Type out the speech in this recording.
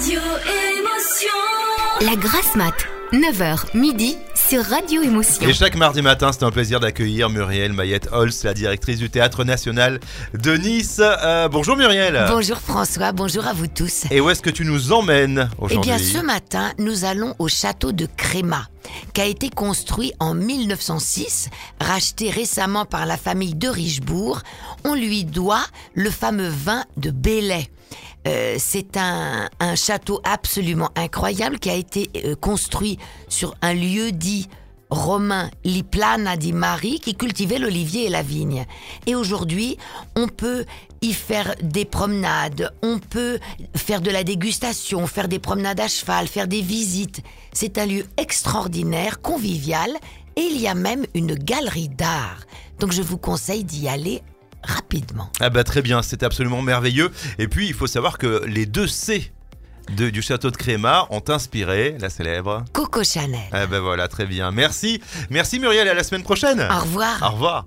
Radio Émotion. La grasse mat, 9h midi sur Radio Émotion. Et chaque mardi matin, c'est un plaisir d'accueillir Muriel Mayette Holz, la directrice du Théâtre National de Nice. Euh, bonjour Muriel. Bonjour François, bonjour à vous tous. Et où est-ce que tu nous emmènes Eh aujourd'hui bien, ce matin, nous allons au château de Créma, qui a été construit en 1906, racheté récemment par la famille de Richebourg. On lui doit le fameux vin de Bellay. Euh, c'est un, château absolument incroyable qui a été euh, construit sur un lieu dit romain Liplana di Mari qui cultivait l'olivier et la vigne. Et aujourd'hui, on peut y faire des promenades, on peut faire de la dégustation, faire des promenades à cheval, faire des visites. C'est un lieu extraordinaire, convivial, et il y a même une galerie d'art. Donc je vous conseille d'y aller rapidement. Ah bah très bien, c'était absolument merveilleux. Et puis, il faut savoir que les deux C de- du château de Créma ont inspiré la célèbre. Coco Chanel. Ah bah voilà, très bien. Merci. Merci Muriel, et à la semaine prochaine. Au revoir. Au revoir.